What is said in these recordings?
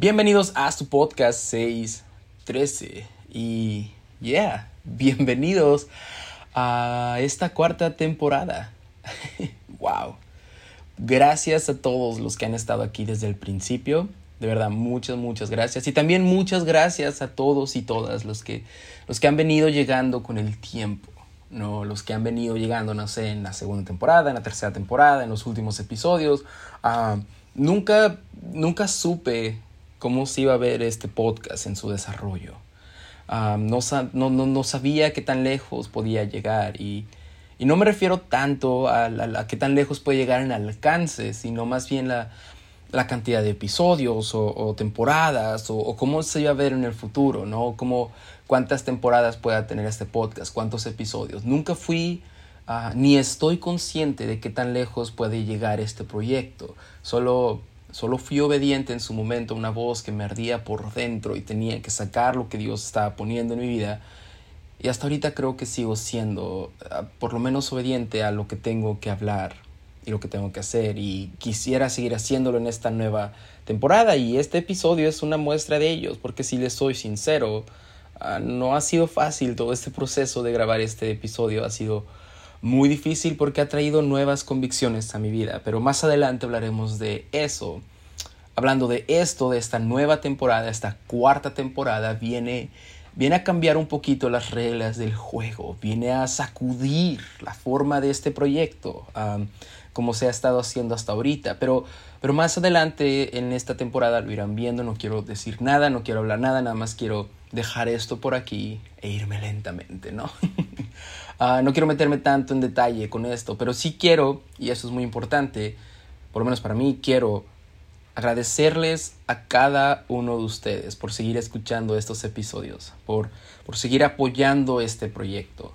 Bienvenidos a su podcast 613 y yeah, bienvenidos a esta cuarta temporada. wow. Gracias a todos los que han estado aquí desde el principio. De verdad, muchas, muchas gracias. Y también muchas gracias a todos y todas los que, los que han venido llegando con el tiempo. ¿no? Los que han venido llegando, no sé, en la segunda temporada, en la tercera temporada, en los últimos episodios. Uh, nunca, nunca supe cómo se iba a ver este podcast en su desarrollo. No, sabía qué tan lejos podía llegar y, no me refiero tanto a, qué tan lejos puede llegar en alcance, sino más bien la, la cantidad de episodios o, temporadas o, cómo se iba a ver en el futuro, ¿no? Cómo, cuántas temporadas pueda tener este podcast, cuántos episodios. Nunca fui uh, ni estoy consciente de qué tan lejos puede llegar este proyecto. Solo Solo fui obediente en su momento a una voz que me ardía por dentro y tenía que sacar lo que Dios estaba poniendo en mi vida. Y hasta ahorita creo que sigo siendo ah, por lo menos obediente a lo que tengo que hablar y lo que tengo que hacer. Y quisiera seguir haciéndolo en esta nueva temporada. Y este episodio es una muestra de ellos, porque si les soy sincero, ah, no ha sido fácil todo este proceso de grabar este episodio. Ha sido muy difícil porque ha traído nuevas convicciones a mi vida, pero más adelante hablaremos de eso. Hablando de esto, de esta nueva temporada, esta cuarta temporada, viene, viene a cambiar un poquito las reglas del juego, viene a sacudir la forma de este proyecto, como se ha estado haciendo hasta ahorita, pero, pero más adelante en esta temporada lo irán viendo, no quiero decir nada, no quiero hablar nada, nada más quiero dejar esto por aquí e irme lentamente, ¿no? uh, no quiero meterme tanto en detalle con esto, pero sí quiero, y eso es muy importante, por lo menos para mí, quiero agradecerles a cada uno de ustedes por seguir escuchando estos episodios, por, por seguir apoyando este proyecto.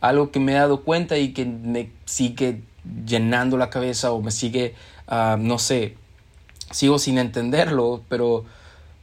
Algo que me he dado cuenta y que me sigue llenando la cabeza o me sigue, uh, no sé, sigo sin entenderlo, pero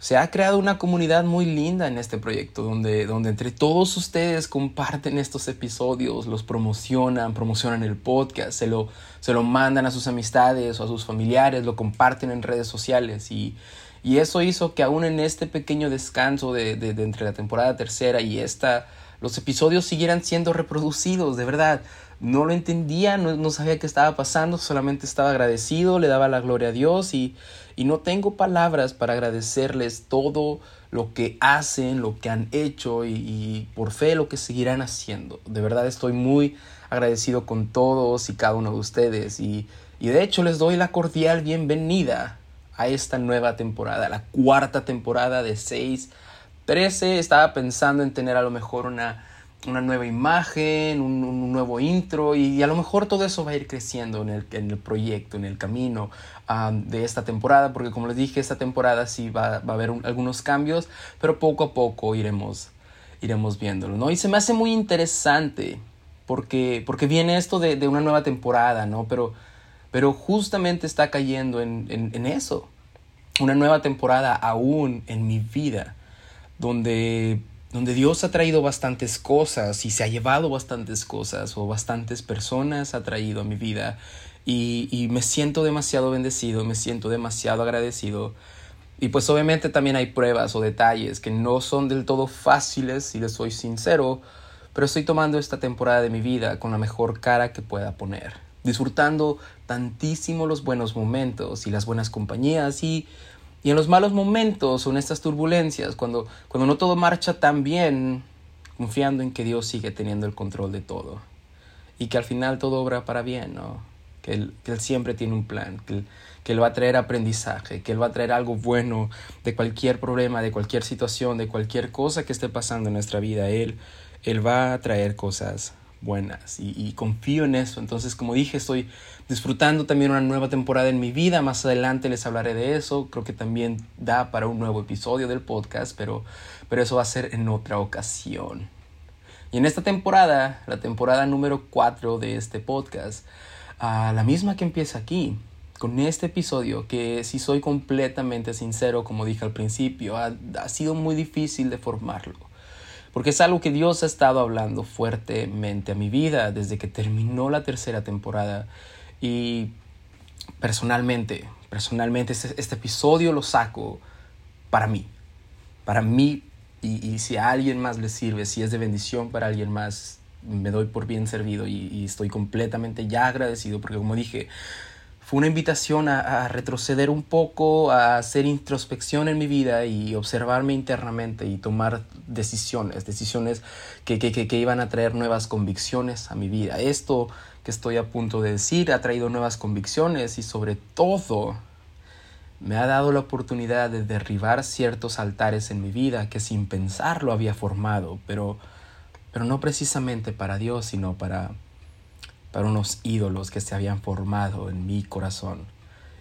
se ha creado una comunidad muy linda en este proyecto, donde, donde entre todos ustedes comparten estos episodios, los promocionan, promocionan el podcast, se lo, se lo mandan a sus amistades o a sus familiares, lo comparten en redes sociales y, y eso hizo que aún en este pequeño descanso de, de, de entre la temporada tercera y esta, los episodios siguieran siendo reproducidos, de verdad no lo entendía, no, sabía qué estaba pasando, solamente estaba agradecido, le daba la gloria a Dios y, y no tengo palabras para agradecerles todo lo que hacen, lo que han hecho y, y, por fe lo que seguirán haciendo. De verdad estoy muy agradecido con todos y cada uno de ustedes y, y de hecho les doy la cordial bienvenida a esta nueva temporada, la cuarta temporada de 6, 13. Estaba pensando en tener a lo mejor una una nueva imagen, un, nuevo intro y, a lo mejor todo eso va a ir creciendo en el, en el proyecto, en el camino de esta temporada, porque como les dije, esta temporada sí va, va a haber algunos cambios, pero poco a poco iremos, iremos viéndolo, ¿no? Y se me hace muy interesante porque, porque viene esto de, de una nueva temporada, ¿no? Pero, pero justamente está cayendo en, en, en eso, una nueva temporada aún en mi vida, donde donde Dios ha traído bastantes cosas y se ha llevado bastantes cosas o bastantes personas ha traído a mi vida y, me siento demasiado bendecido, me siento demasiado agradecido. Y pues obviamente también hay pruebas o detalles que no son del todo fáciles, si les soy sincero, pero estoy tomando esta temporada de mi vida con la mejor cara que pueda poner, disfrutando tantísimo los buenos momentos y las buenas compañías y y en los malos momentos o en estas turbulencias, cuando, cuando no todo marcha tan bien, confiando en que Dios sigue teniendo el control de todo. Y que al final todo obra para bien, ¿no? Que Él, que él siempre tiene un plan, que él, va a traer aprendizaje, que Él va a traer algo bueno de cualquier problema, de cualquier situación, de cualquier cosa que esté pasando en nuestra vida. Él, él va a traer cosas buenas y, confío en eso. Entonces, como dije, estoy disfrutando también una nueva temporada en mi vida. Más adelante les hablaré de eso. Creo que también da para un nuevo episodio del podcast, pero, pero eso va a ser en otra ocasión. Y en esta temporada, la temporada número 4 de este podcast, uh, la misma que empieza aquí, con este episodio, que si soy completamente sincero, como dije al principio, ha, ha sido muy difícil de formarlo porque es algo que Dios ha estado hablando fuertemente a mi vida desde que terminó la tercera temporada. Y personalmente, personalmente este, este episodio lo saco para mí. Para mí, y, si a alguien más le sirve, si es de bendición para alguien más, me doy por bien servido y, estoy completamente ya agradecido porque como dije, fue una invitación a, retroceder un poco, a hacer introspección en mi vida y observarme internamente y tomar decisiones, decisiones que, que, que, iban a traer nuevas convicciones a mi vida. Esto que estoy a punto de decir ha traído nuevas convicciones y sobre todo me ha dado la oportunidad de derribar ciertos altares en mi vida que sin pensarlo había formado, pero, pero no precisamente para Dios, sino para, para unos ídolos que se habían formado en mi corazón.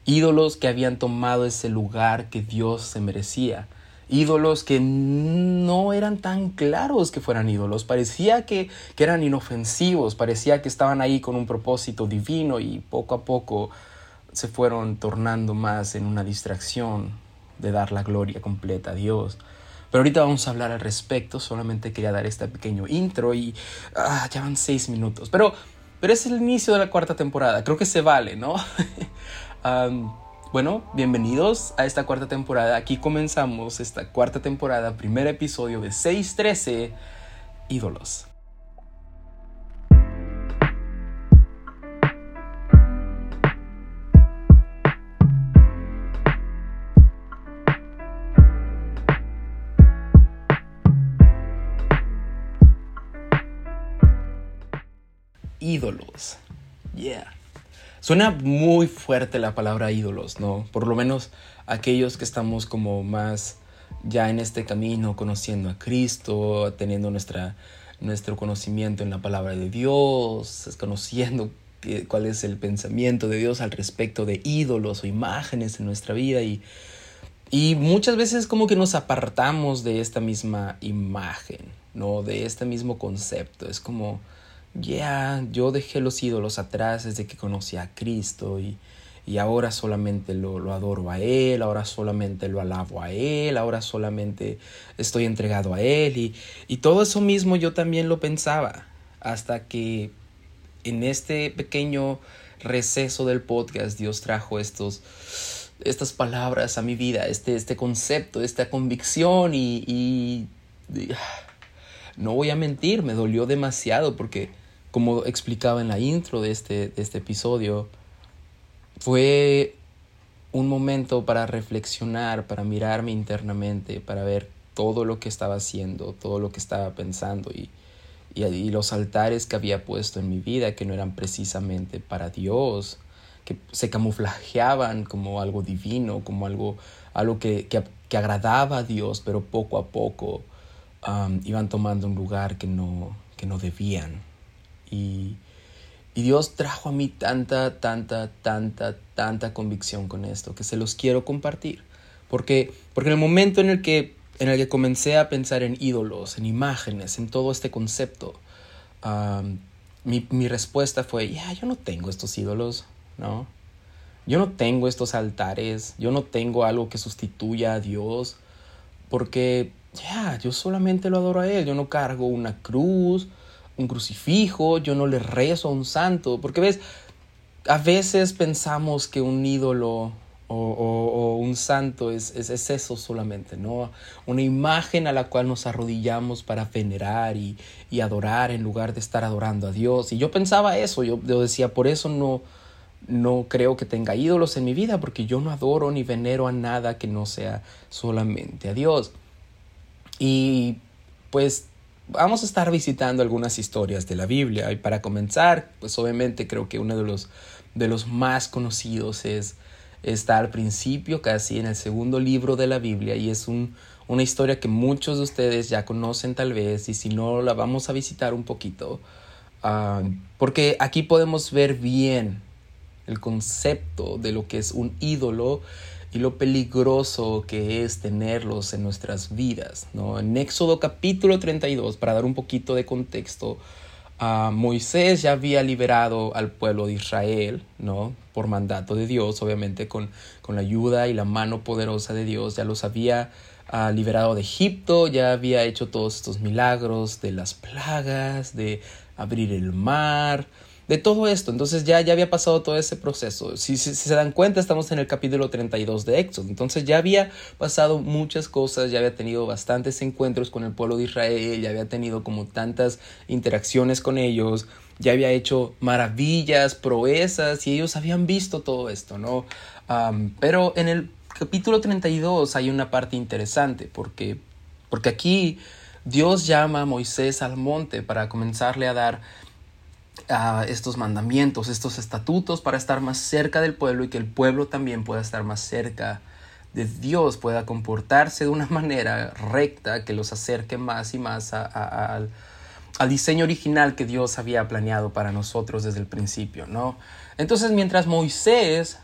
Ídolos que habían tomado ese lugar que Dios se merecía. Ídolos que no eran tan claros que fueran ídolos. Parecía que, que eran inofensivos, parecía que estaban ahí con un propósito divino y poco a poco se fueron tornando más en una distracción de dar la gloria completa a Dios. Pero ahorita vamos a hablar al respecto, solamente quería dar este pequeño intro y ah, ya van seis minutos. Pero, pero es el inicio de la cuarta temporada, creo que se vale, ¿no? bueno, bienvenidos a esta cuarta temporada. Aquí comenzamos esta cuarta temporada, primer episodio de 613, ídolos. ídolos. Yeah. Suena muy fuerte la palabra ídolos, ¿no? Por lo menos aquellos que estamos como más ya en este camino, conociendo a Cristo, teniendo nuestra, nuestro conocimiento en la palabra de Dios, conociendo cuál es el pensamiento de Dios al respecto de ídolos o imágenes en nuestra vida y, y muchas veces como que nos apartamos de esta misma imagen, ¿no? De este mismo concepto. Es como ya yo dejé los ídolos atrás desde que conocí a Cristo y, y ahora solamente lo, lo, adoro a Él, ahora solamente lo alabo a Él, ahora solamente estoy entregado a Él y, y todo eso mismo yo también lo pensaba hasta que en este pequeño receso del podcast Dios trajo estos estas palabras a mi vida, este, este concepto, esta convicción y, y no voy a mentir, me dolió demasiado porque como explicaba en la intro de este, de este episodio, fue un momento para reflexionar, para mirarme internamente, para ver todo lo que estaba haciendo, todo lo que estaba pensando y, y, los altares que había puesto en mi vida que no eran precisamente para Dios, que se camuflajeaban como algo divino, como algo, algo que, que, agradaba a Dios, pero poco a poco um, iban tomando un lugar que no, que no debían. Y, Dios trajo a mí tanta, tanta, tanta, tanta convicción con esto que se los quiero compartir. Porque, porque en el momento en el, que, en el que comencé a pensar en ídolos, en imágenes, en todo este concepto, mi, respuesta fue, ya, yo no tengo estos ídolos, ¿no? Yo no tengo estos altares, yo no tengo algo que sustituya a Dios, porque ya, yo solamente lo adoro a Él, yo no cargo una cruz, un crucifijo, yo no le rezo a un santo, porque ves, a veces pensamos que un ídolo o, un santo es, es, eso solamente, ¿no? Una imagen a la cual nos arrodillamos para venerar y, y, adorar en lugar de estar adorando a Dios. Y yo pensaba eso, yo, yo decía, por eso no, no creo que tenga ídolos en mi vida, porque yo no adoro ni venero a nada que no sea solamente a Dios. Y pues vamos a estar visitando algunas historias de la Biblia. Y para comenzar, pues obviamente creo que uno de los, de los más conocidos es está al principio, casi en el segundo libro de la Biblia. Y es un, una historia que muchos de ustedes ya conocen tal vez. Y si no la vamos a visitar un poquito. Ah, porque aquí podemos ver bien el concepto de lo que es un ídolo y lo peligroso que es tenerlos en nuestras vidas. ¿no? En Éxodo capítulo 32, para dar un poquito de contexto, Moisés ya había liberado al pueblo de Israel, ¿no? Por mandato de Dios, obviamente con, con la ayuda y la mano poderosa de Dios, ya los había ah, liberado de Egipto, ya había hecho todos estos milagros de las plagas, de abrir el mar, de todo esto. Entonces ya, ya había pasado todo ese proceso. Si, se dan cuenta, estamos en el capítulo 32 de Éxodo. Entonces ya había pasado muchas cosas, ya había tenido bastantes encuentros con el pueblo de Israel, ya había tenido como tantas interacciones con ellos, ya había hecho maravillas, proezas y ellos habían visto todo esto, ¿no? pero en el capítulo 32 hay una parte interesante porque, porque aquí Dios llama a Moisés al monte para comenzarle a dar estos mandamientos, estos estatutos para estar más cerca del pueblo y que el pueblo también pueda estar más cerca de Dios, pueda comportarse de una manera recta que los acerque más y más al, diseño original que Dios había planeado para nosotros desde el principio, ¿no? Entonces, mientras Moisés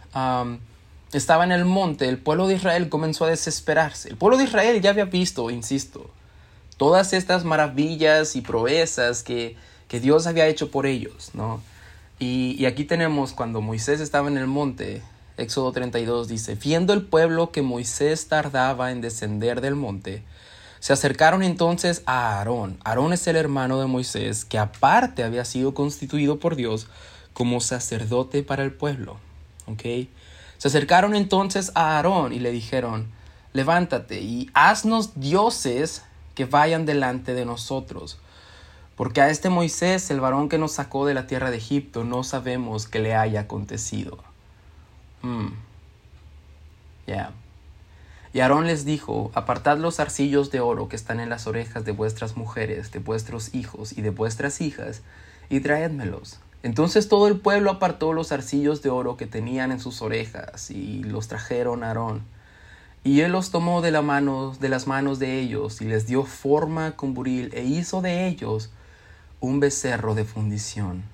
estaba en el monte, el pueblo de Israel comenzó a desesperarse. El pueblo de Israel ya había visto, insisto, todas estas maravillas y proezas que, que Dios había hecho por ellos, ¿no? Y, aquí tenemos cuando Moisés estaba en el monte, Éxodo 32 dice, viendo el pueblo que Moisés tardaba en descender del monte, se acercaron entonces a Aarón. Aarón es el hermano de Moisés, que aparte había sido constituido por Dios como sacerdote para el pueblo. ¿Ok? Se acercaron entonces a Aarón y le dijeron, levántate y haznos dioses que vayan delante de nosotros porque a este Moisés, el varón que nos sacó de la tierra de Egipto, no sabemos qué le haya acontecido. Hmm. Ya. Y Aarón les dijo, apartad los arcillos de oro que están en las orejas de vuestras mujeres, de vuestros hijos y de vuestras hijas, y traédmelos. Entonces todo el pueblo apartó los arcillos de oro que tenían en sus orejas, y los trajeron a Aarón. Y él los tomó de, la mano, de las manos de ellos, y les dio forma con buril, e hizo de ellos un becerro de fundición.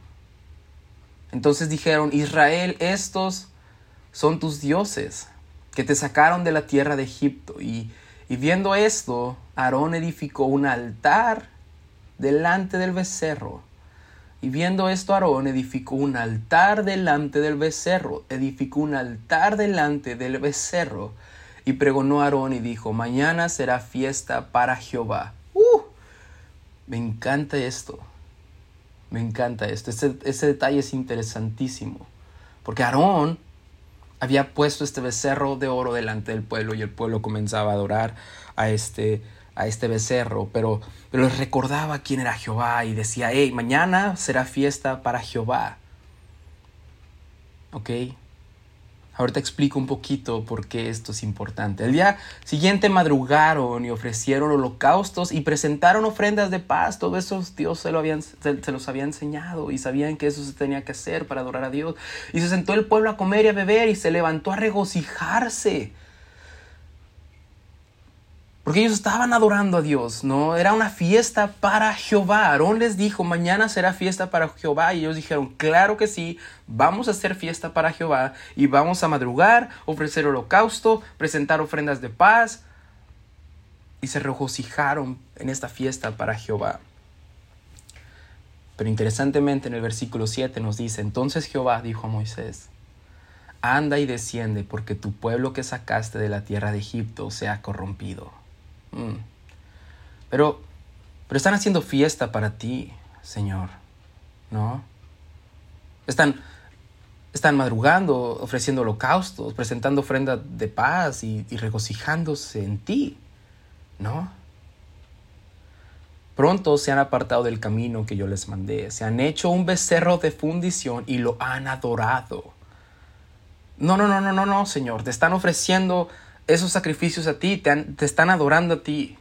Entonces dijeron, Israel, estos son tus dioses, que te sacaron de la tierra de Egipto. Y, y viendo esto, Aarón edificó un altar delante del becerro. Y viendo esto, Aarón edificó un altar delante del becerro, edificó un altar delante del becerro. Y pregonó a Aarón y dijo, mañana será fiesta para Jehová. ¡Uh! Me encanta esto. Me encanta esto. Ese, detalle es interesantísimo. Porque Aarón había puesto este becerro de oro delante del pueblo y el pueblo comenzaba a adorar a este, este becerro, pero, pero recordaba quién era Jehová y decía, hey, mañana será fiesta para Jehová. ¿Ok? Ahorita explico un poquito por qué esto es importante. El día siguiente madrugaron y ofrecieron holocaustos y presentaron ofrendas de paz. Todo eso Dios se, lo habían, se, los había enseñado y sabían que eso se tenía que hacer para adorar a Dios. Y se sentó el pueblo a comer y a beber y se levantó a regocijarse porque ellos estaban adorando a Dios, ¿no? Era una fiesta para Jehová. Aarón les dijo, mañana será fiesta para Jehová. Y ellos dijeron, claro que sí, vamos a hacer fiesta para Jehová. Y vamos a madrugar, ofrecer holocausto, presentar ofrendas de paz. Y se regocijaron en esta fiesta para Jehová. Pero interesantemente en el versículo 7 nos dice, entonces Jehová dijo a Moisés, anda y desciende porque tu pueblo que sacaste de la tierra de Egipto se ha corrompido. Mm. Pero, pero están haciendo fiesta para ti, Señor, ¿no? Están, están madrugando, ofreciendo holocaustos, presentando ofrenda de paz y, y regocijándose en ti, ¿no? Pronto se han apartado del camino que yo les mandé, se han hecho un becerro de fundición y lo han adorado. No, no, no, no, no, no, Señor, te están ofreciendo esos sacrificios a ti, te, están adorando a ti.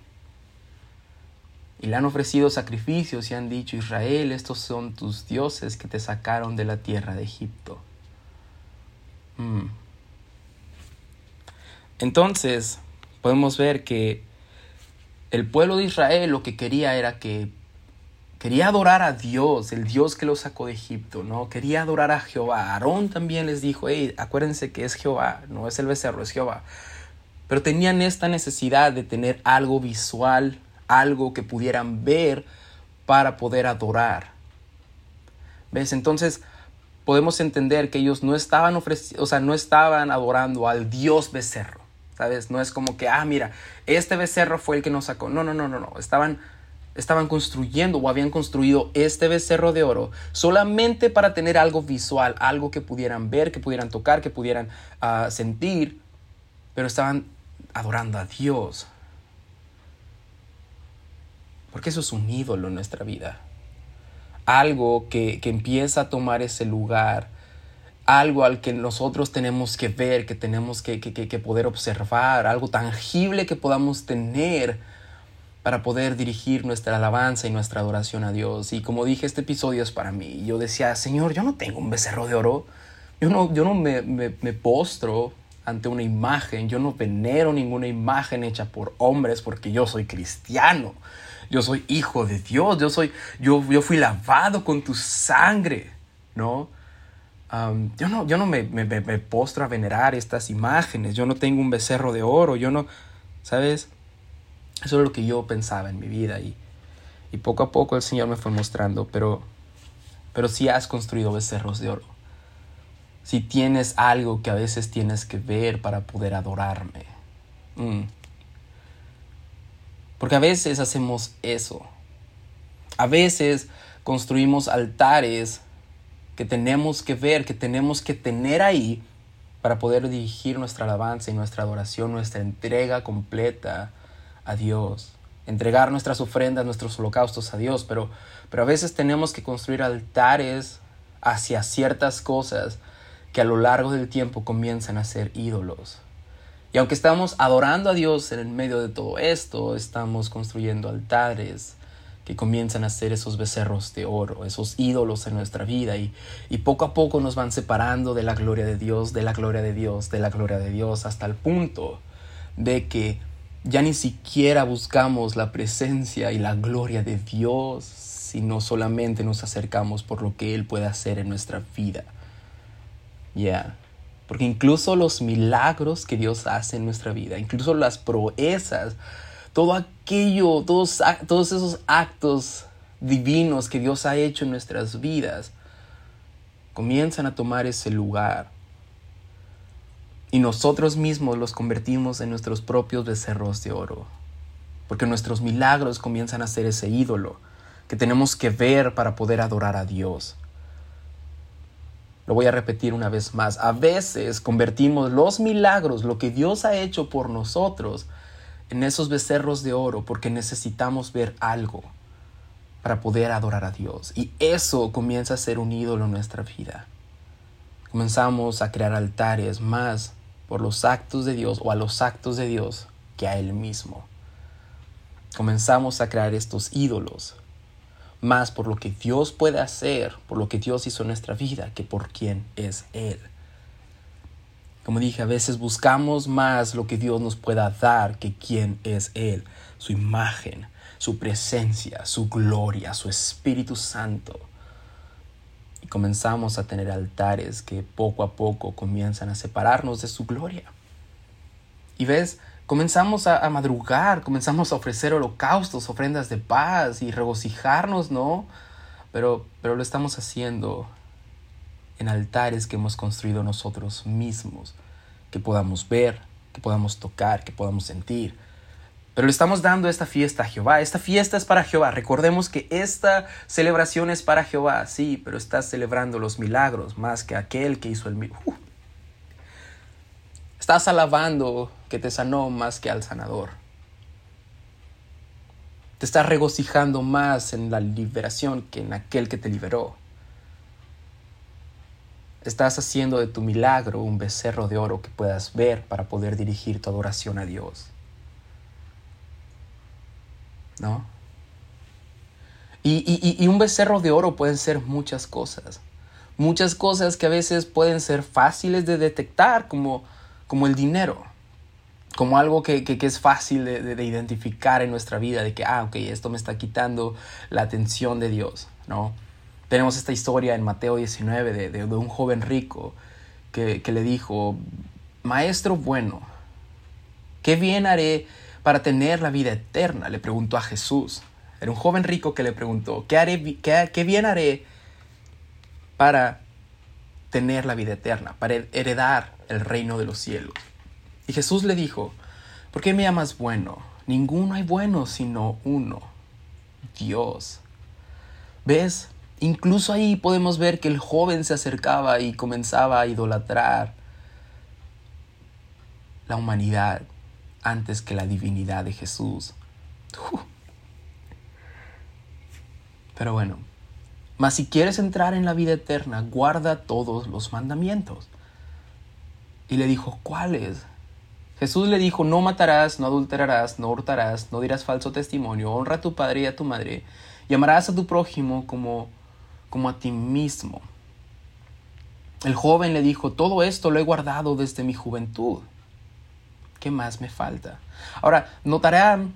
Y le han ofrecido sacrificios y han dicho, Israel, estos son tus dioses que te sacaron de la tierra de Egipto. Mm. Entonces, podemos ver que el pueblo de Israel lo que quería era que quería adorar a Dios, el Dios que los sacó de Egipto, ¿no? Quería adorar a Jehová. Aarón también les dijo, hey, acuérdense que es Jehová, no es el becerro, es Jehová pero tenían esta necesidad de tener algo visual, algo que pudieran ver para poder adorar. ¿Ves? Entonces podemos entender que ellos no estaban ofreciendo, o sea, no estaban adorando al Dios becerro. ¿Sabes? No es como que, ah, mira, este becerro fue el que nos sacó. No, no, no, no, no. Estaban estaban construyendo o habían construido este becerro de oro solamente para tener algo visual, algo que pudieran ver, que pudieran tocar, que pudieran ah, sentir, pero estaban adorando a Dios. Porque eso es un ídolo en nuestra vida. Algo que, empieza a tomar ese lugar, algo al que nosotros tenemos que ver, que tenemos que, que poder observar, algo tangible que podamos tener para poder dirigir nuestra alabanza y nuestra adoración a Dios. Y como dije, este episodio es para mí. Yo decía, Señor, yo no tengo un becerro de oro. Yo no, yo no me, me, postro ante una imagen. Yo no venero ninguna imagen hecha por hombres porque yo soy cristiano. Yo soy hijo de Dios. Yo, soy, yo, yo fui lavado con tu sangre. ¿No? yo no, yo no me, me, me postro a venerar estas imágenes. Yo no tengo un becerro de oro. Yo no, ¿sabes? Eso es lo que yo pensaba en mi vida y, y poco a poco el Señor me fue mostrando, pero, pero si has construido becerros de oro, si tienes algo que a veces tienes que ver para poder adorarme. Mm. Porque a veces hacemos eso. A veces construimos altares que tenemos que ver, que tenemos que tener ahí para poder dirigir nuestra alabanza y nuestra adoración, nuestra entrega completa a Dios, entregar nuestras ofrendas, nuestros holocaustos a Dios, pero, pero a veces tenemos que construir altares hacia ciertas cosas que a lo largo del tiempo comienzan a ser ídolos. Y aunque estamos adorando a Dios en el medio de todo esto, estamos construyendo altares que comienzan a ser esos becerros de oro, esos ídolos en nuestra vida y, y poco a poco nos van separando de la gloria de Dios, de la gloria de Dios, de la gloria de Dios, hasta el punto de que ya ni siquiera buscamos la presencia y la gloria de Dios, sino solamente nos acercamos por lo que Él puede hacer en nuestra vida. Ya. Porque incluso los milagros que Dios hace en nuestra vida, incluso las proezas, todo aquello, todos, todos esos actos divinos que Dios ha hecho en nuestras vidas, comienzan a tomar ese lugar y nosotros mismos los convertimos en nuestros propios becerros de oro. Porque nuestros milagros comienzan a ser ese ídolo que tenemos que ver para poder adorar a Dios. Lo voy a repetir una vez más. A veces convertimos los milagros, lo que Dios ha hecho por nosotros, en esos becerros de oro porque necesitamos ver algo para poder adorar a Dios. Y eso comienza a ser un ídolo en nuestra vida. Comenzamos a crear altares más por los actos de Dios o a los actos de Dios que a Él mismo. Comenzamos a crear estos ídolos, más por lo que Dios puede hacer, por lo que Dios hizo en nuestra vida, que por quién es Él. Como dije, a veces buscamos más lo que Dios nos pueda dar que quién es Él, su imagen, su presencia, su gloria, su Espíritu Santo y comenzamos a tener altares que poco a poco comienzan a separarnos de su gloria. Y ves, comenzamos a, madrugar, comenzamos a ofrecer holocaustos, ofrendas de paz y regocijarnos, ¿no? Pero, pero lo estamos haciendo en altares que hemos construido nosotros mismos, que podamos ver, que podamos tocar, que podamos sentir pero le estamos dando esta fiesta a Jehová. Esta fiesta es para Jehová. Recordemos que esta celebración es para Jehová, sí, pero estás celebrando los milagros más que aquel que hizo el milagro. Uh. Estás alabando que te sanó más que al sanador. Te estás regocijando más en la liberación que en aquel que te liberó. Estás haciendo de tu milagro un becerro de oro que puedas ver para poder dirigir tu adoración a Dios. ¿no? Y, un becerro de oro pueden ser muchas cosas. Muchas cosas que a veces pueden ser fáciles de detectar, como, como el dinero. Como algo que, es fácil de, identificar en nuestra vida, de que, ah, ok, esto me está quitando la atención de Dios, ¿no? Tenemos esta historia en Mateo 19 de, un joven rico que, que le dijo, Maestro bueno, ¿qué bien haré para tener la vida eterna? Le preguntó a Jesús. Era un joven rico que le preguntó, ¿qué, haré, qué, bien haré para tener la vida eterna, para heredar el reino de los cielos? Y Jesús le dijo, ¿por qué me llamas bueno? Ninguno hay bueno sino uno, Dios. ¿Ves? Incluso ahí podemos ver que el joven se acercaba y comenzaba a idolatrar la humanidad antes que la divinidad de Jesús. Pero bueno, mas si quieres entrar en la vida eterna, guarda todos los mandamientos. Y le dijo, ¿cuáles? Jesús le dijo, no matarás, no adulterarás, no hurtarás, no dirás falso testimonio, honra a tu padre y a tu madre, y amarás a tu prójimo como, como a ti mismo. El joven le dijo, todo esto lo he guardado desde mi juventud. ¿Qué más me falta? Ahora, notarán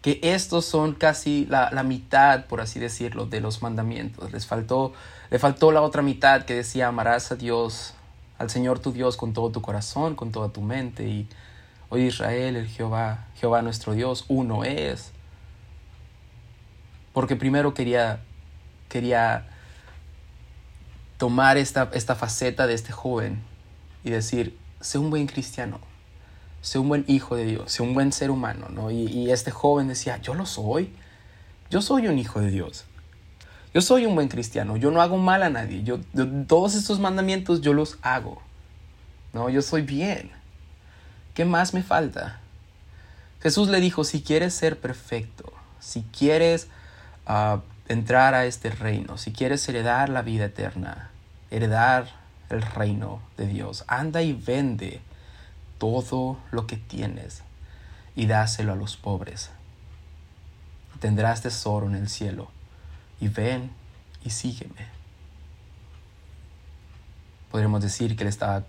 que estos son casi la, mitad, por así decirlo, de los mandamientos. Les faltó, le faltó la otra mitad que decía, amarás a Dios, al Señor tu Dios con todo tu corazón, con toda tu mente. Y hoy Israel, el Jehová, Jehová nuestro Dios, uno es. Porque primero quería, quería tomar esta, esta faceta de este joven y decir, sé un buen cristiano sé un buen hijo de Dios, sé un buen ser humano, ¿no? Y, este joven decía, yo lo soy, yo soy un hijo de Dios, yo soy un buen cristiano, yo no hago mal a nadie, yo, todos estos mandamientos yo los hago, ¿no? Yo soy bien. ¿Qué más me falta? Jesús le dijo, si quieres ser perfecto, si quieres ah, entrar a este reino, si quieres heredar la vida eterna, heredar el reino de Dios, anda y vende todo lo que tienes y dáselo a los pobres. Tendrás tesoro en el cielo y ven y sígueme. Podríamos decir que él estaba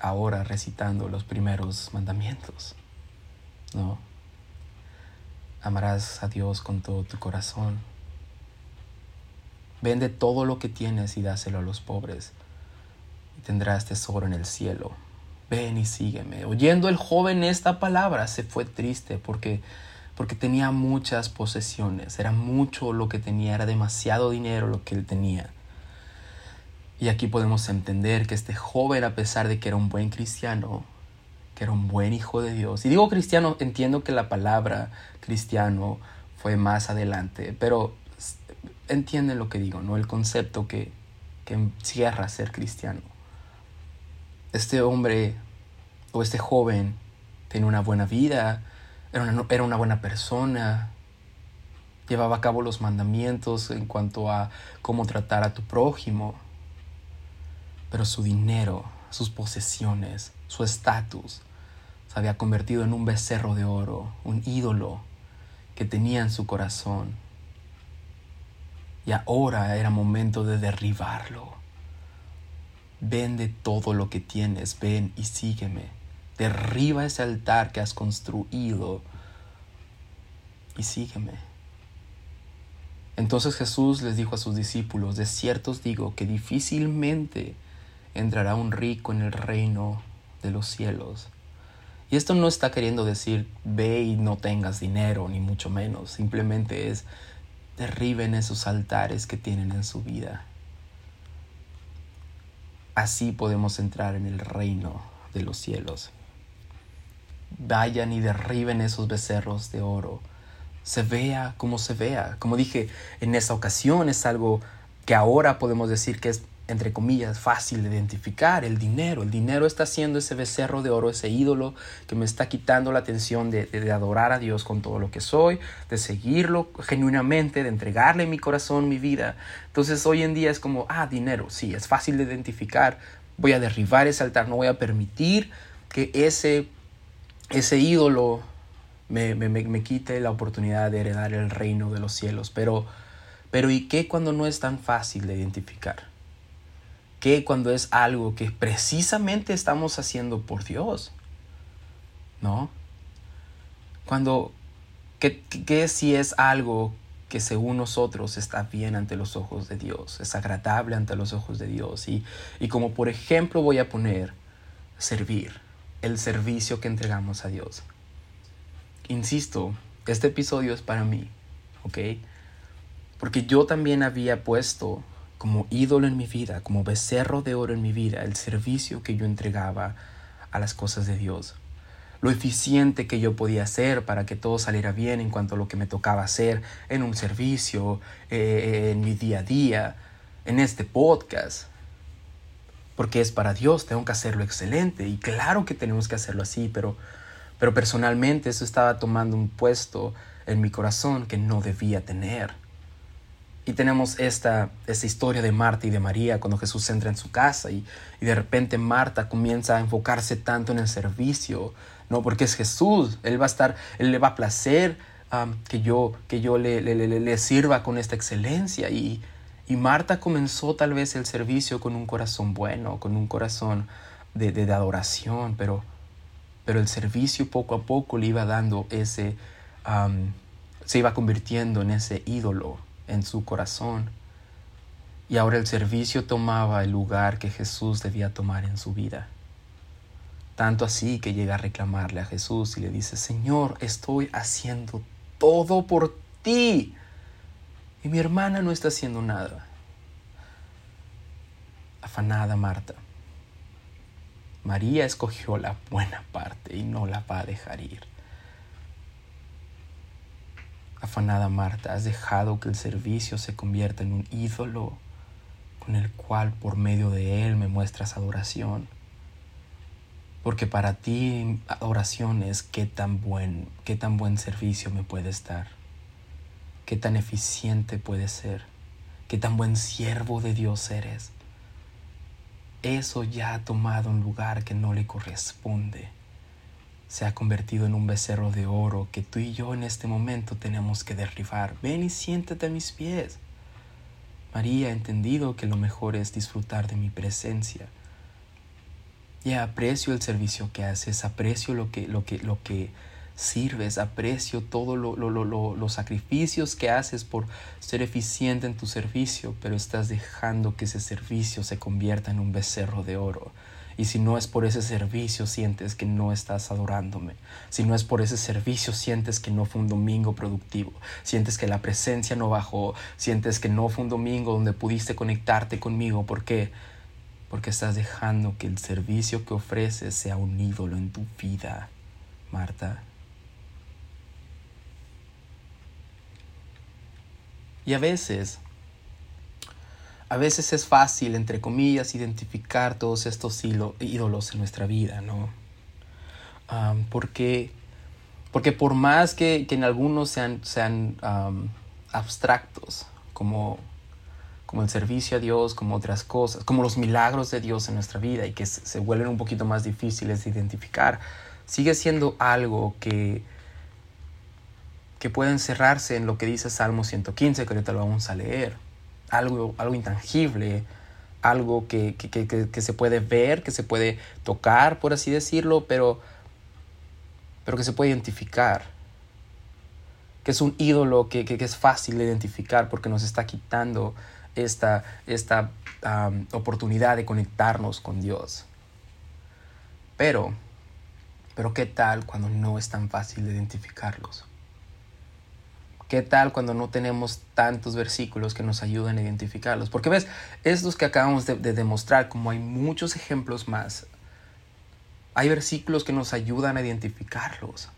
ahora recitando los primeros mandamientos, ¿no? Amarás a Dios con todo tu corazón. Vende todo lo que tienes y dáselo a los pobres y tendrás tesoro en el cielo ven y sígueme. Oyendo el joven esta palabra se fue triste porque, porque tenía muchas posesiones, era mucho lo que tenía, era demasiado dinero lo que él tenía. Y aquí podemos entender que este joven, a pesar de que era un buen cristiano, que era un buen hijo de Dios, y digo cristiano, entiendo que la palabra cristiano fue más adelante, pero entienden lo que digo, ¿no? El concepto que, que encierra ser cristiano este hombre o este joven tenía una buena vida, era una, era una buena persona, llevaba a cabo los mandamientos en cuanto a cómo tratar a tu prójimo, pero su dinero, sus posesiones, su estatus, se había convertido en un becerro de oro, un ídolo que tenía en su corazón. Y ahora era momento de derribarlo. Vende todo lo que tienes, ven y sígueme. Derriba ese altar que has construido y sígueme. Entonces Jesús les dijo a sus discípulos, de cierto os digo que difícilmente entrará un rico en el reino de los cielos. Y esto no está queriendo decir ve y no tengas dinero, ni mucho menos. Simplemente es derriben esos altares que tienen en su vida. Así podemos entrar en el reino de los cielos. Vayan y derriben esos becerros de oro. Se vea como se vea. Como dije, en esta ocasión es algo que ahora podemos decir que es entre comillas, fácil de identificar, el dinero. El dinero está siendo ese becerro de oro, ese ídolo que me está quitando la atención de, adorar a Dios con todo lo que soy, de seguirlo genuinamente, de entregarle mi corazón, mi vida. Entonces hoy en día es como, ah, dinero, sí, es fácil de identificar. Voy a derribar ese altar, no voy a permitir que ese, ese ídolo me, me, me quite la oportunidad de heredar el reino de los cielos. Pero, pero ¿y qué cuando no es tan fácil de identificar? que cuando es algo que precisamente estamos haciendo por Dios? ¿No? Cuando, ¿qué, si es algo que según nosotros está bien ante los ojos de Dios, es agradable ante los ojos de Dios? Y, y como por ejemplo voy a poner servir, el servicio que entregamos a Dios. Insisto, este episodio es para mí, ¿ok? Porque yo también había puesto como ídolo en mi vida, como becerro de oro en mi vida, el servicio que yo entregaba a las cosas de Dios. lo eficiente que yo podía ser para que todo saliera bien en cuanto a lo que me tocaba hacer en un servicio, eh, en mi día a día, en este podcast. Porque es para Dios, tengo que hacerlo excelente. Y claro que tenemos que hacerlo así, pero, pero personalmente eso estaba tomando un puesto en mi corazón que no debía tener. Y tenemos esta, esta historia de Marta y de María cuando Jesús entra en su casa y, y de repente Marta comienza a enfocarse tanto en el servicio, no, porque es Jesús, Él va a estar, Él le va a placer que yo, que yo le, le, le, sirva con esta excelencia. Y, y, Marta comenzó tal vez el servicio con un corazón bueno, con un corazón de, adoración, pero, pero el servicio poco a poco le iba dando ese, se iba convirtiendo en ese ídolo en su corazón. Y ahora el servicio tomaba el lugar que Jesús debía tomar en su vida. Tanto así que llega a reclamarle a Jesús y le dice, Señor, estoy haciendo todo por ti. Y mi hermana no está haciendo nada. Afanada Marta. María escogió la buena parte y no la va a dejar ir. Afanada Marta, has dejado que el servicio se convierta en un ídolo con el cual por medio de él me muestras adoración. Porque para ti oración es qué tan buen, qué tan buen servicio me puedes dar. Qué tan eficiente puedes ser. Qué tan buen siervo de Dios eres. Eso ya ha tomado un lugar que no le corresponde. Se ha convertido en un becerro de oro que tú y yo en este momento tenemos que derribar. Ven y siéntate a mis pies. María ha entendido que lo mejor es disfrutar de mi presencia y aprecio el servicio que haces, aprecio lo que, lo que, lo que sirves, aprecio todos lo, los sacrificios que haces por ser eficiente en tu servicio, pero estás dejando que ese servicio se convierta en un becerro de oro. Y si no es por ese servicio, sientes que no estás adorándome. Si no es por ese servicio, sientes que no fue un domingo productivo. Sientes que la presencia no bajó. Sientes que no fue un domingo donde pudiste conectarte conmigo. ¿Por qué? porque estás dejando que el servicio que ofreces sea un ídolo en tu vida, Marta. Y a veces, a veces es fácil, entre comillas, identificar todos estos ídolos en nuestra vida, ¿no? porque, porque por más que, en algunos sean, sean abstractos, como como el servicio a Dios, como otras cosas, como los milagros de Dios en nuestra vida y que se vuelven un poquito más difíciles de identificar, sigue siendo algo que, que puede encerrarse en lo que dice Salmo 115, que ahorita lo vamos a leer, algo, algo intangible, algo que, que, se puede ver, que se puede tocar, por así decirlo, pero, pero que se puede identificar que es un ídolo que, que, es fácil de identificar porque nos está quitando esta, esta oportunidad de conectarnos con Dios. Pero, pero ¿qué tal cuando no es tan fácil de identificarlos? ¿Qué tal cuando no tenemos tantos versículos que nos ayuden a identificarlos? Porque ves, estos que acabamos de, demostrar, como hay muchos ejemplos más, hay versículos que nos ayudan a identificarlos.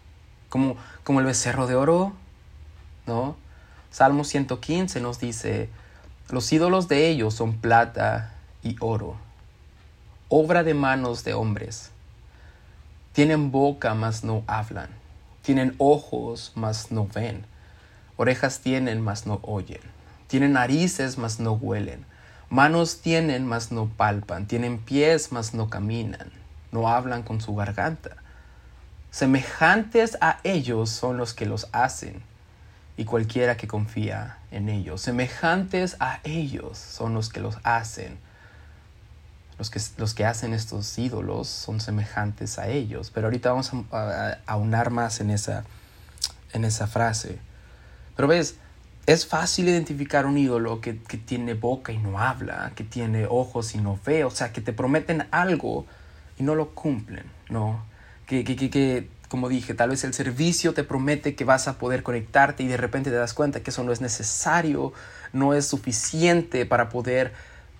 Como, como el becerro de oro, ¿no? Salmo 115 nos dice, los ídolos de ellos son plata y oro, obra de manos de hombres. Tienen boca, mas no hablan. Tienen ojos, mas no ven. Orejas tienen, mas no oyen. Tienen narices, mas no huelen. Manos tienen, mas no palpan. Tienen pies, mas no caminan. No hablan con su garganta. Semejantes a ellos son los que los hacen y cualquiera que confía en ellos. Semejantes a ellos son los que los hacen. Los que, los que hacen estos ídolos son semejantes a ellos. Pero ahorita vamos a, aunar más en esa, en esa frase. Pero ves, es fácil identificar un ídolo que, que, tiene boca y no habla, que tiene ojos y no ve, o sea, que te prometen algo y no lo cumplen, ¿no? Que, que, que como dije, tal vez el servicio te promete que vas a poder conectarte y de repente te das cuenta que eso no es necesario, no es suficiente para poder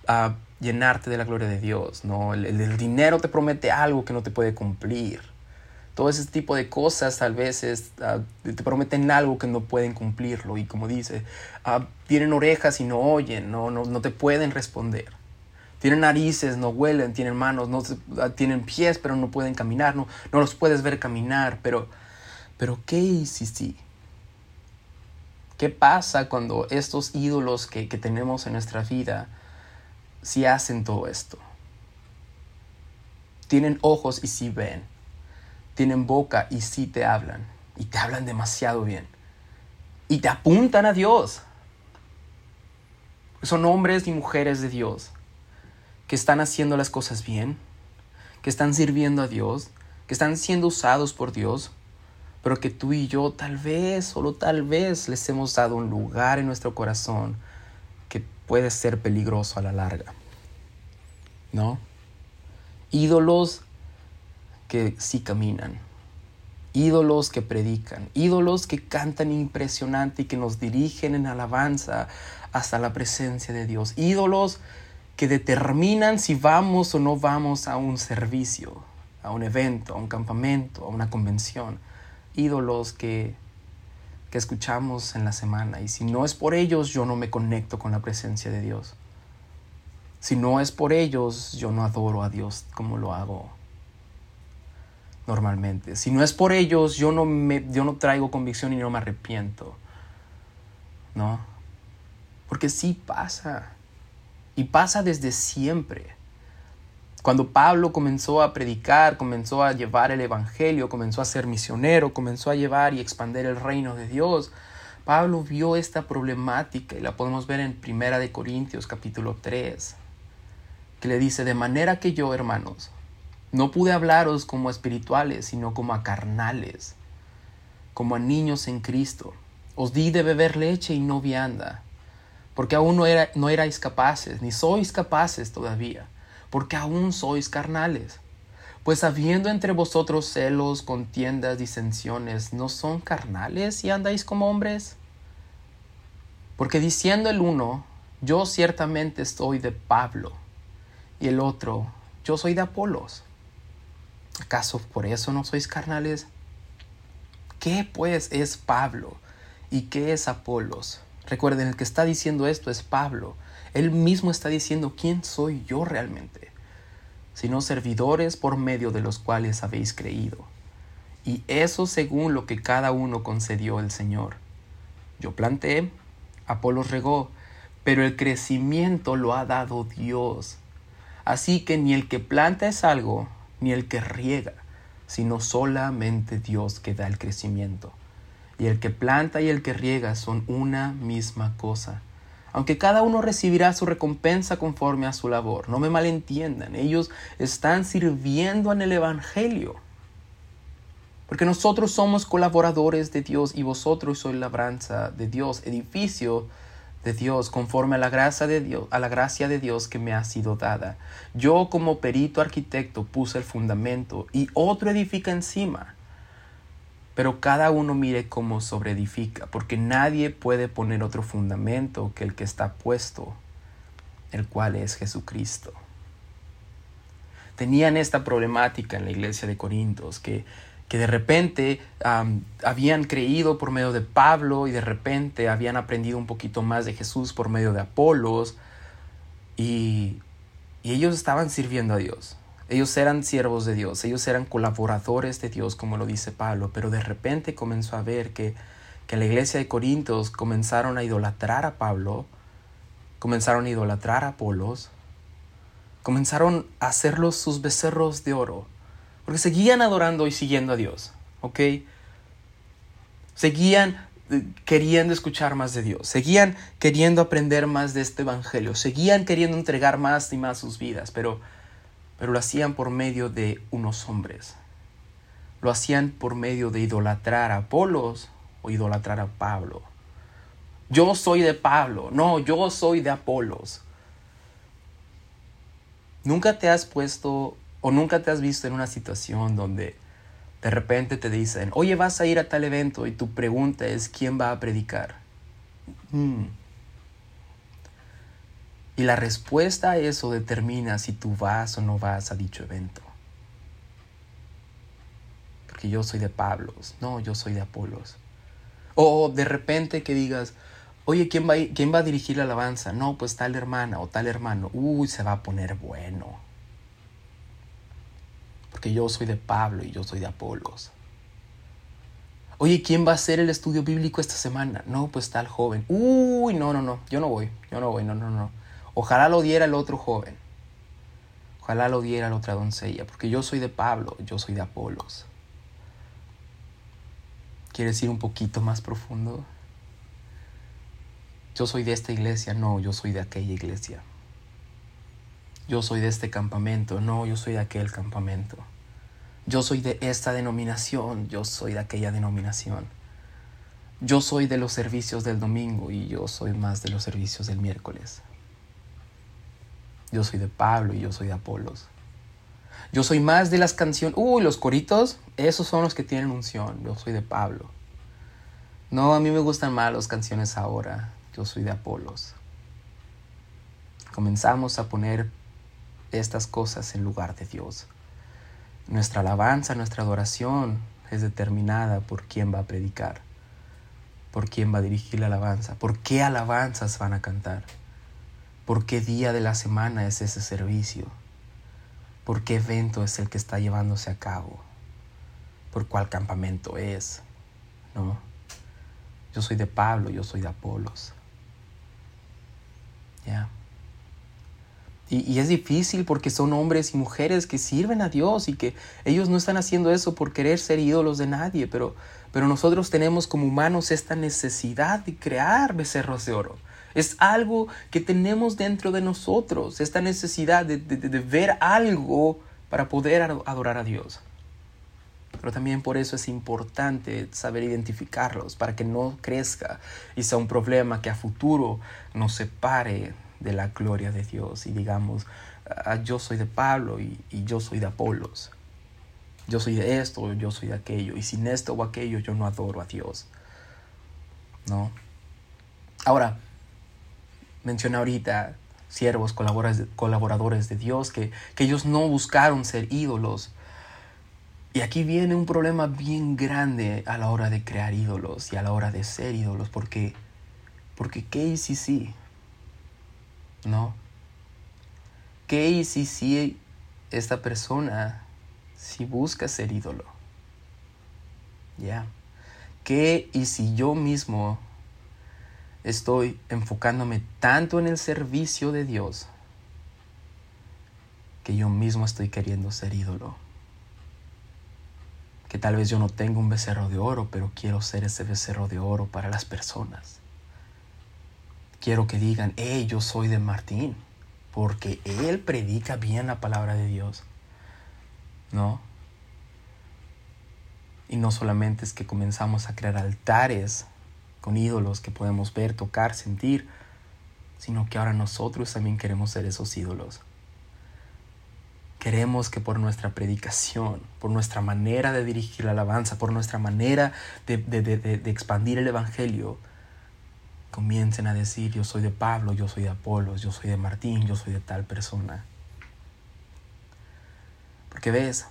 ah, llenarte de la gloria de Dios. ¿no? El, el, dinero te promete algo que no te puede cumplir. Todo ese tipo de cosas tal vez ah, te prometen algo que no pueden cumplirlo y como dice, ah, tienen orejas y no oyen, no, no, te pueden responder. Tienen narices, no huelen, tienen manos, no ah, tienen pies, pero no pueden caminar, no, no los puedes ver caminar, pero, pero ¿qué si sí? ¿Qué pasa cuando estos ídolos que, que tenemos en nuestra vida si hacen todo esto? Tienen ojos y sí ven. Tienen boca y sí te hablan. Y te hablan demasiado bien. Y te apuntan a Dios. Son hombres y mujeres de Dios que están haciendo las cosas bien, que están sirviendo a Dios, que están siendo usados por Dios, pero que tú y yo tal vez, solo tal vez, les hemos dado un lugar en nuestro corazón que puede ser peligroso a la larga. ¿No? Ídolos que sí caminan, ídolos que predican, ídolos que cantan impresionante y que nos dirigen en alabanza hasta la presencia de Dios, ídolos que determinan si vamos o no vamos a un servicio, a un evento, a un campamento, a una convención. Ídolos que, que escuchamos en la semana. Y si no es por ellos, yo no me conecto con la presencia de Dios. Si no es por ellos, yo no adoro a Dios como lo hago normalmente. Si no es por ellos, yo no, me, yo no traigo convicción y no me arrepiento. ¿No? Porque sí pasa. Y pasa desde siempre. Cuando Pablo comenzó a predicar, comenzó a llevar el Evangelio, comenzó a ser misionero, comenzó a llevar y expandir el reino de Dios, Pablo vio esta problemática y la podemos ver en Primera de Corintios capítulo 3, que le dice, de manera que yo, hermanos, no pude hablaros como espirituales, sino como a carnales, como a niños en Cristo. Os di de beber leche y no vianda porque aún no, no erais capaces, ni sois capaces todavía, porque aún sois carnales. Pues habiendo entre vosotros celos, contiendas, disensiones, ¿no son carnales y andáis como hombres? Porque diciendo el uno, yo ciertamente estoy de Pablo, y el otro, yo soy de Apolos. ¿Acaso por eso no sois carnales? ¿Qué pues es Pablo y qué es Apolos? Recuerden, el que está diciendo esto es Pablo. Él mismo está diciendo quién soy yo realmente, sino servidores por medio de los cuales habéis creído. Y eso según lo que cada uno concedió el Señor. Yo planté, Apolo regó, pero el crecimiento lo ha dado Dios. Así que ni el que planta es algo, ni el que riega, sino solamente Dios que da el crecimiento y el que planta y el que riega son una misma cosa. Aunque cada uno recibirá su recompensa conforme a su labor. No me malentiendan, ellos están sirviendo en el Evangelio. Porque nosotros somos colaboradores de Dios y vosotros sois labranza de Dios, edificio de Dios, conforme a la gracia de Dios, a la gracia de Dios que me ha sido dada. Yo como perito arquitecto puse el fundamento y otro edifica encima pero cada uno mire cómo sobreedifica, porque nadie puede poner otro fundamento que el que está puesto, el cual es Jesucristo. Tenían esta problemática en la iglesia de Corintios, que, que de repente habían creído por medio de Pablo y de repente habían aprendido un poquito más de Jesús por medio de Apolos y, y ellos estaban sirviendo a Dios. Ellos eran siervos de Dios, ellos eran colaboradores de Dios, como lo dice Pablo, pero de repente comenzó a ver que, que la iglesia de Corintios comenzaron a idolatrar a Pablo, comenzaron a idolatrar a Apolos, comenzaron a hacerlos sus becerros de oro, porque seguían adorando y siguiendo a Dios, ¿ok? Seguían eh, queriendo escuchar más de Dios, seguían queriendo aprender más de este Evangelio, seguían queriendo entregar más y más sus vidas, pero pero lo hacían por medio de unos hombres. Lo hacían por medio de idolatrar a Apolos o idolatrar a Pablo. Yo soy de Pablo, no, yo soy de Apolos. ¿Nunca te has puesto o nunca te has visto en una situación donde de repente te dicen, oye, vas a ir a tal evento y tu pregunta es, ¿quién va a predicar? Mm. Y la respuesta a eso determina si tú vas o no vas a dicho evento. porque yo soy de Pablos, no, yo soy de Apolos. O de repente que digas, oye, ¿quién va, a, ¿quién va a dirigir la alabanza? No, pues tal hermana o tal hermano. Uy, se va a poner bueno. Porque yo soy de Pablo y yo soy de Apolos. Oye, ¿quién va a hacer el estudio bíblico esta semana? No, pues tal joven. Uy, no, no, no, yo no voy, yo no voy, no, no, no. Ojalá lo diera el otro joven. Ojalá lo diera la otra doncella, porque yo soy de Pablo, yo soy de Apolos. ¿Quieres ir un poquito más profundo? Yo soy de esta iglesia, no, yo soy de aquella iglesia. Yo soy de este campamento, no, yo soy de aquel campamento. Yo soy de esta denominación, yo soy de aquella denominación. Yo soy de los servicios del domingo y yo soy más de los servicios del miércoles. Yo soy de Pablo y yo soy de Apolos. Yo soy más de las canciones. Uy, los coritos, esos son los que tienen unción. Yo soy de Pablo. No, a mí me gustan más las canciones ahora. Yo soy de Apolos. Comenzamos a poner estas cosas en lugar de Dios. Nuestra alabanza, nuestra adoración es determinada por quién va a predicar, por quién va a dirigir la alabanza, por qué alabanzas van a cantar, por qué día de la semana es ese servicio por qué evento es el que está llevándose a cabo, por cuál campamento es, ¿no? Yo soy de Pablo, yo soy de Apolos. ¿Ya? Y, es difícil porque son hombres y mujeres que sirven a Dios y que ellos no están haciendo eso por querer ser ídolos de nadie, pero, pero nosotros tenemos como humanos esta necesidad de crear becerros de oro es algo que tenemos dentro de nosotros, esta necesidad de, ver algo para poder adorar a Dios. Pero también por eso es importante saber identificarlos, para que no crezca y sea un problema que a futuro nos separe de la gloria de Dios y digamos, ah, yo soy de Pablo y, y yo soy de Apolos. Yo soy de esto, yo soy de aquello, y sin esto o aquello yo no adoro a Dios. ¿No? Ahora, mencioné ahorita, siervos, colaboradores de Dios, que, que ellos no buscaron ser ídolos. Y aquí viene un problema bien grande a la hora de crear ídolos y a la hora de ser ídolos, porque, porque ¿qué y si sí? ¿No? ¿Qué y si esta persona si busca ser ídolo? ¿Ya? ¿Qué y si yo mismo estoy enfocándome tanto en el servicio de Dios que yo mismo estoy queriendo ser ídolo. Que tal vez yo no tengo un becerro de oro, pero quiero ser ese becerro de oro para las personas. Quiero que digan, hey, yo soy de Martín, porque él predica bien la palabra de Dios. ¿No? Y no solamente es que comenzamos a crear altares con ídolos que podemos ver, tocar, sentir, sino que ahora nosotros también queremos ser esos ídolos. Queremos que por nuestra predicación, por nuestra manera de dirigir la alabanza, por nuestra manera de, de, expandir el Evangelio, comiencen a decir, yo soy de Pablo, yo soy de Apolos, yo soy de Martín, yo soy de tal persona. Porque ves,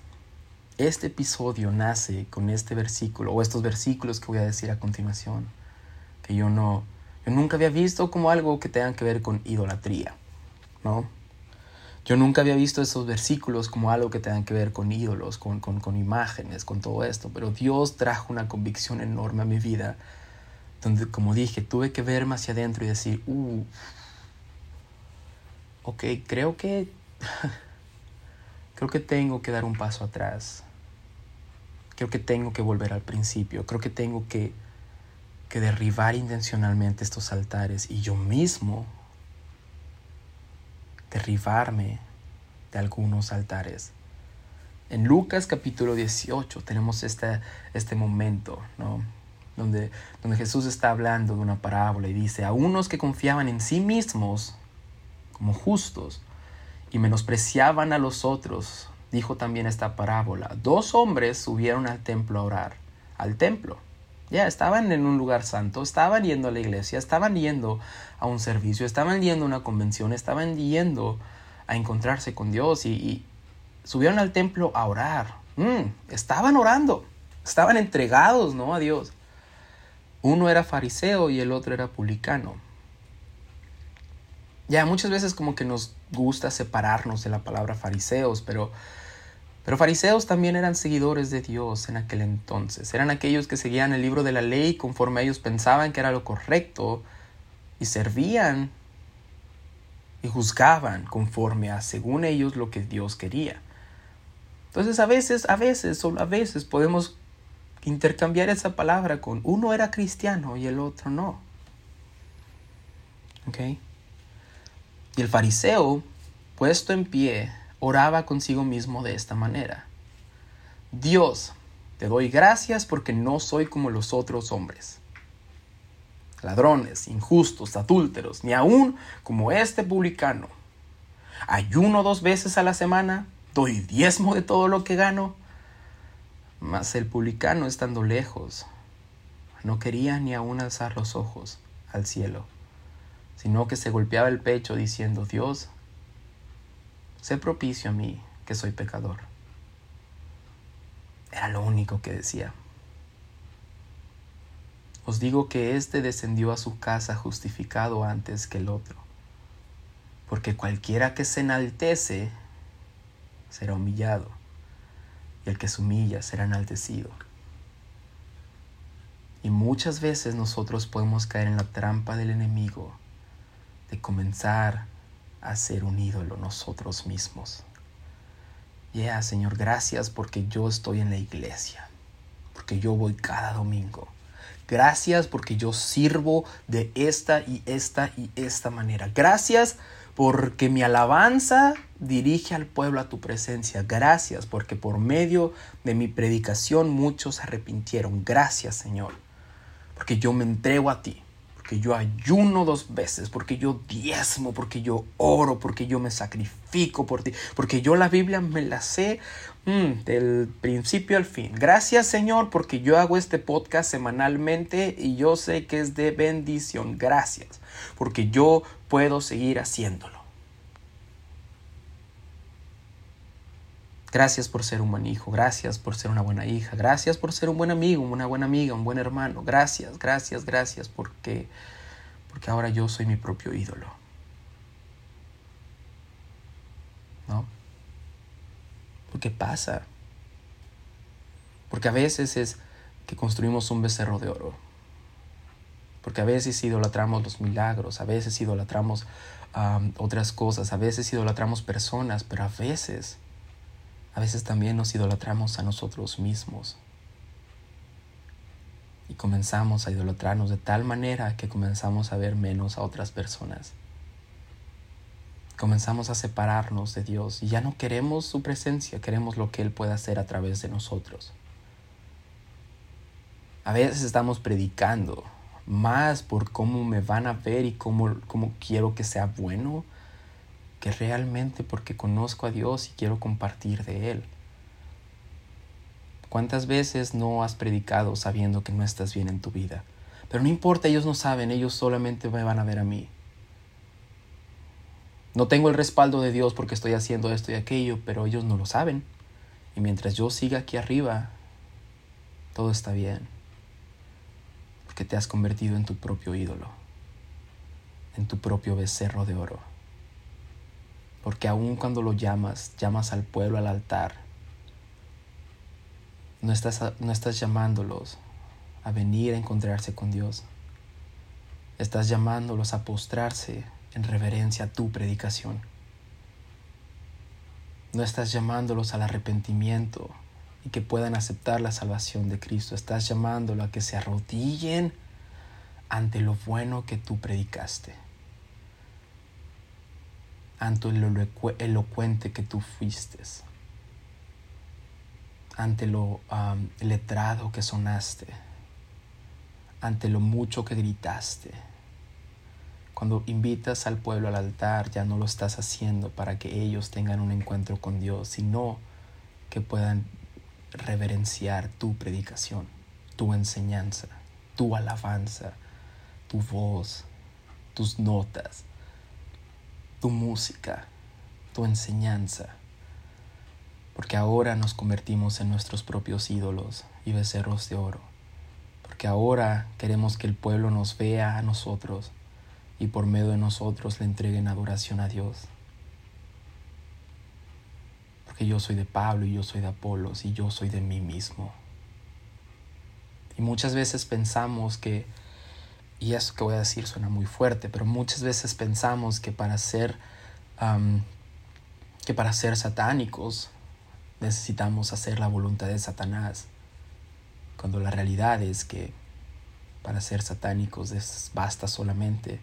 este episodio nace con este versículo, o estos versículos que voy a decir a continuación que yo no, yo nunca había visto como algo que tenga que ver con idolatría, ¿no? Yo nunca había visto esos versículos como algo que tenga que ver con ídolos, con, con, con imágenes, con todo esto, pero Dios trajo una convicción enorme a mi vida, donde, como dije, tuve que verme hacia adentro y decir, uh, ok, creo que, creo que tengo que dar un paso atrás, creo que tengo que volver al principio, creo que tengo que que derribar intencionalmente estos altares y yo mismo derribarme de algunos altares. En Lucas capítulo 18 tenemos este, este momento, ¿no? Donde, donde Jesús está hablando de una parábola y dice, a unos que confiaban en sí mismos como justos y menospreciaban a los otros, dijo también esta parábola, dos hombres subieron al templo a orar, al templo ya estaban en un lugar santo, estaban yendo a la iglesia, estaban yendo a un servicio, estaban yendo a una convención, estaban yendo a encontrarse con Dios y, subieron al templo a orar. Mm, estaban orando, estaban entregados, ¿no? A Dios. Uno era fariseo y el otro era publicano. Ya muchas veces como que nos gusta separarnos de la palabra fariseos, pero pero fariseos también eran seguidores de Dios en aquel entonces. Eran aquellos que seguían el libro de la ley conforme ellos pensaban que era lo correcto y servían y juzgaban conforme a según ellos lo que Dios quería. Entonces a veces, a veces, solo a veces podemos intercambiar esa palabra con uno era cristiano y el otro no. ¿Ok? Y el fariseo, puesto en pie, oraba consigo mismo de esta manera. Dios, te doy gracias porque no soy como los otros hombres. Ladrones, injustos, adúlteros, ni aún como este publicano. Ayuno dos veces a la semana, doy diezmo de todo lo que gano. Mas el publicano, estando lejos, no quería ni aún alzar los ojos al cielo, sino que se golpeaba el pecho diciendo, Dios, sé propicio a mí, que soy pecador. Era lo único que decía. Os digo que éste descendió a su casa justificado antes que el otro, porque cualquiera que se enaltece será humillado, el que se humilla será enaltecido. Y muchas veces nosotros podemos caer en la trampa del enemigo de comenzar a ser un ídolo nosotros mismos. Ya, Señor, gracias porque yo estoy en la iglesia, porque yo voy cada domingo. Gracias porque yo sirvo de esta y esta y esta manera. Gracias porque mi alabanza dirige al pueblo a tu presencia. Gracias porque por medio de mi predicación muchos se arrepintieron. Gracias, Señor, porque yo me entrego a ti porque yo ayuno dos veces, porque yo diezmo, porque yo oro, porque yo me sacrifico por ti, porque yo la Biblia me la sé mm, del principio al fin. Gracias Señor porque yo hago este podcast semanalmente y yo sé que es de bendición. Gracias porque yo puedo seguir haciéndolo. Gracias por ser un buen hijo, gracias por ser una buena hija, gracias por ser un buen amigo, una buena amiga, un buen hermano. Gracias, gracias, gracias porque porque ahora yo soy mi propio ídolo. ¿No? Porque pasa. Porque a veces es que construimos un becerro de oro. Porque a veces idolatramos los milagros, a veces idolatramos otras cosas, a veces idolatramos personas, pero a veces a veces también nos idolatramos a nosotros mismos. Y comenzamos a idolatrarnos de tal manera que comenzamos a ver menos a otras personas. Comenzamos a separarnos de Dios y ya no queremos su presencia, queremos lo que Él puede hacer a través de nosotros. A veces estamos predicando más por cómo me van a ver y cómo, cómo quiero que sea bueno que realmente porque conozco a Dios y quiero compartir de Él. ¿Cuántas veces no has predicado sabiendo que no estás bien en tu vida? Pero no importa, ellos no saben, ellos solamente me van a ver a mí. No tengo el respaldo de Dios porque estoy haciendo esto y aquello, pero ellos no lo saben. Y mientras yo siga aquí arriba, todo está bien. Porque te has convertido en tu propio ídolo, en tu propio becerro de oro. Porque aun cuando lo llamas, llamas al pueblo al altar, no estás, no estás llamándolos a venir a encontrarse con Dios. Estás llamándolos a postrarse en reverencia a tu predicación. No estás llamándolos al arrepentimiento y que puedan aceptar la salvación de Cristo. Estás llamándolos a que se arrodillen ante lo bueno que tú predicaste ante lo elocuente que tú fuiste, ante lo letrado que sonaste, ante lo mucho que gritaste. Cuando invitas al pueblo al altar, ya no lo estás haciendo para que ellos tengan un encuentro con Dios, sino que puedan reverenciar tu predicación, tu enseñanza, tu alabanza, tu voz, tus notas, tu música, tu enseñanza, porque ahora nos convertimos en nuestros propios ídolos y becerros de oro, porque ahora queremos que el pueblo nos vea a nosotros y por medio de nosotros le entreguen adoración a Dios. Porque yo soy de Pablo y yo soy de Apolos y yo soy de mí mismo. Y muchas veces pensamos que, y eso que voy a decir suena muy fuerte, pero muchas veces pensamos que para ser, que para ser satánicos necesitamos hacer la voluntad de Satanás, cuando la realidad es que para ser satánicos basta solamente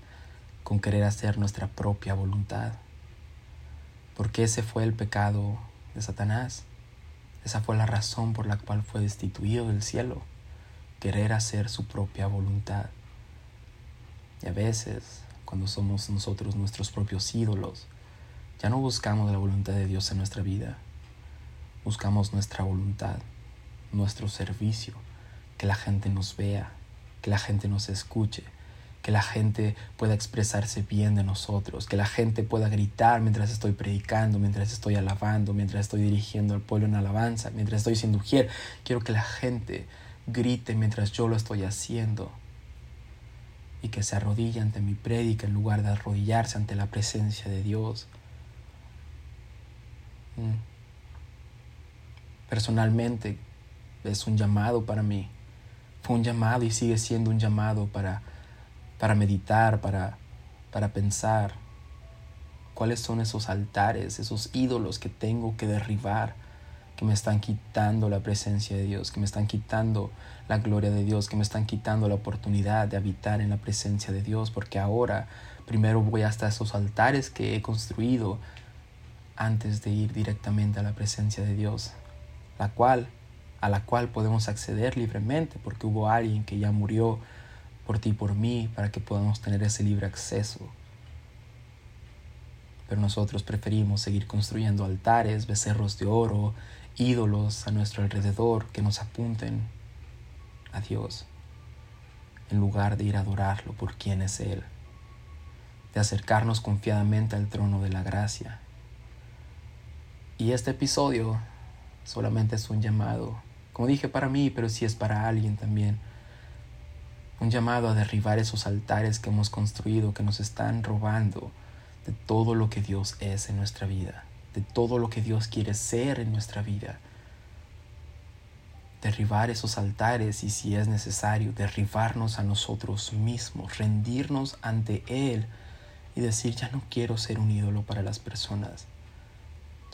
con querer hacer nuestra propia voluntad. Porque ese fue el pecado de Satanás. Esa fue la razón por la cual fue destituido del cielo querer hacer su propia voluntad. A veces, cuando somos nosotros nuestros propios ídolos, ya no buscamos la voluntad de Dios en nuestra vida, buscamos nuestra voluntad, nuestro servicio, que la gente nos vea, que la gente nos escuche, que la gente pueda expresarse bien de nosotros, que la gente pueda gritar mientras estoy predicando, mientras estoy alabando, mientras estoy dirigiendo al pueblo en alabanza, mientras estoy siendo ujier. Quiero que la gente grite mientras yo lo estoy haciendo y que se arrodille ante mi prédica en lugar de arrodillarse ante la presencia de Dios. Mm. Personalmente es un llamado para mí. Fue un llamado y sigue siendo un llamado para, para meditar, para, para pensar cuáles son esos altares, esos ídolos que tengo que derribar que me están quitando la presencia de Dios, que me están quitando la gloria de Dios, que me están quitando la oportunidad de habitar en la presencia de Dios, porque ahora primero voy hasta esos altares que he construido antes de ir directamente a la presencia de Dios, la cual a la cual podemos acceder libremente, porque hubo alguien que ya murió por ti y por mí para que podamos tener ese libre acceso. Pero nosotros preferimos seguir construyendo altares, becerros de oro, ídolos a nuestro alrededor que nos apunten a Dios, en lugar de ir a adorarlo por quien es Él, de acercarnos confiadamente al trono de la gracia. Y este episodio solamente es un llamado, como dije para mí, pero sí es para alguien también, un llamado a derribar esos altares que hemos construido, que nos están robando de todo lo que Dios es en nuestra vida de todo lo que Dios quiere ser en nuestra vida. Derribar esos altares y si es necesario, derribarnos a nosotros mismos, rendirnos ante Él y decir, ya no quiero ser un ídolo para las personas.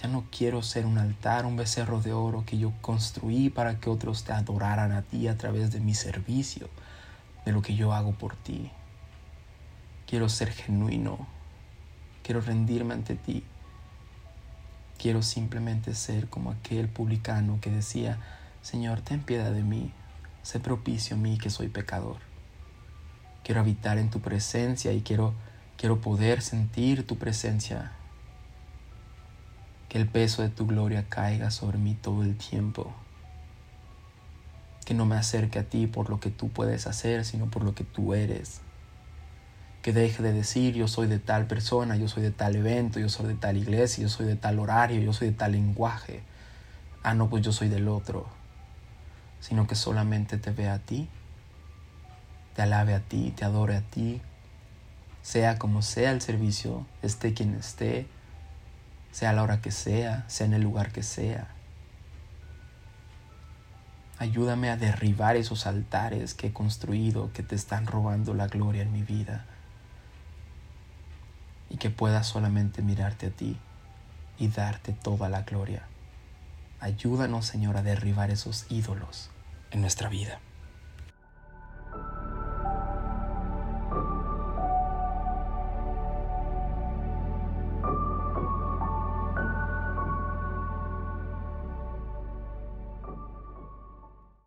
Ya no quiero ser un altar, un becerro de oro que yo construí para que otros te adoraran a ti a través de mi servicio, de lo que yo hago por ti. Quiero ser genuino. Quiero rendirme ante ti Quiero simplemente ser como aquel publicano que decía, Señor, ten piedad de mí, sé propicio a mí que soy pecador. Quiero habitar en tu presencia y quiero, quiero poder sentir tu presencia. Que el peso de tu gloria caiga sobre mí todo el tiempo. Que no me acerque a ti por lo que tú puedes hacer, sino por lo que tú eres que deje de decir yo soy de tal persona, yo soy de tal evento, yo soy de tal iglesia, yo soy de tal horario, yo soy de tal lenguaje. Ah, no, pues yo soy del otro. Sino que solamente te vea a ti, te alabe a ti, te adore a ti, sea como sea el servicio, esté quien esté, sea la hora que sea, sea en el lugar que sea. Ayúdame a derribar esos altares que he construido que te están robando la gloria en mi vida y que pueda solamente mirarte a ti y darte toda la gloria. Ayúdanos, Señor, a derribar esos ídolos en nuestra vida.